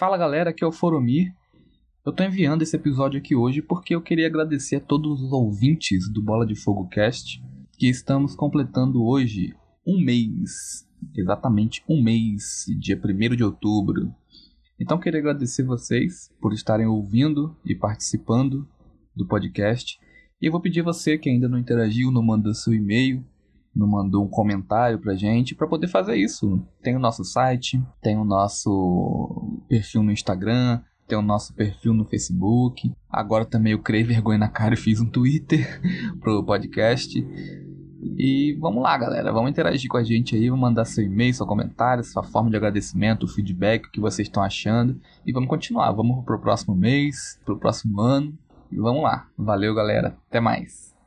Fala galera, aqui é o Foromir. Eu tô enviando esse episódio aqui hoje porque eu queria agradecer a todos os ouvintes do Bola de Fogo Cast, que estamos completando hoje um mês, exatamente um mês, dia 1 de outubro. Então queria agradecer vocês por estarem ouvindo e participando do podcast. E eu vou pedir você que ainda não interagiu, não mandou seu e-mail, não mandou um comentário pra gente, para poder fazer isso. Tem o nosso site, tem o nosso perfil no Instagram, tem o nosso perfil no Facebook. Agora também eu criei vergonha na cara e fiz um Twitter pro podcast. E vamos lá, galera. Vamos interagir com a gente aí. Vamos mandar seu e-mail, seu comentário, sua forma de agradecimento, o feedback, o que vocês estão achando. E vamos continuar. Vamos pro próximo mês, pro próximo ano. E vamos lá. Valeu, galera. Até mais.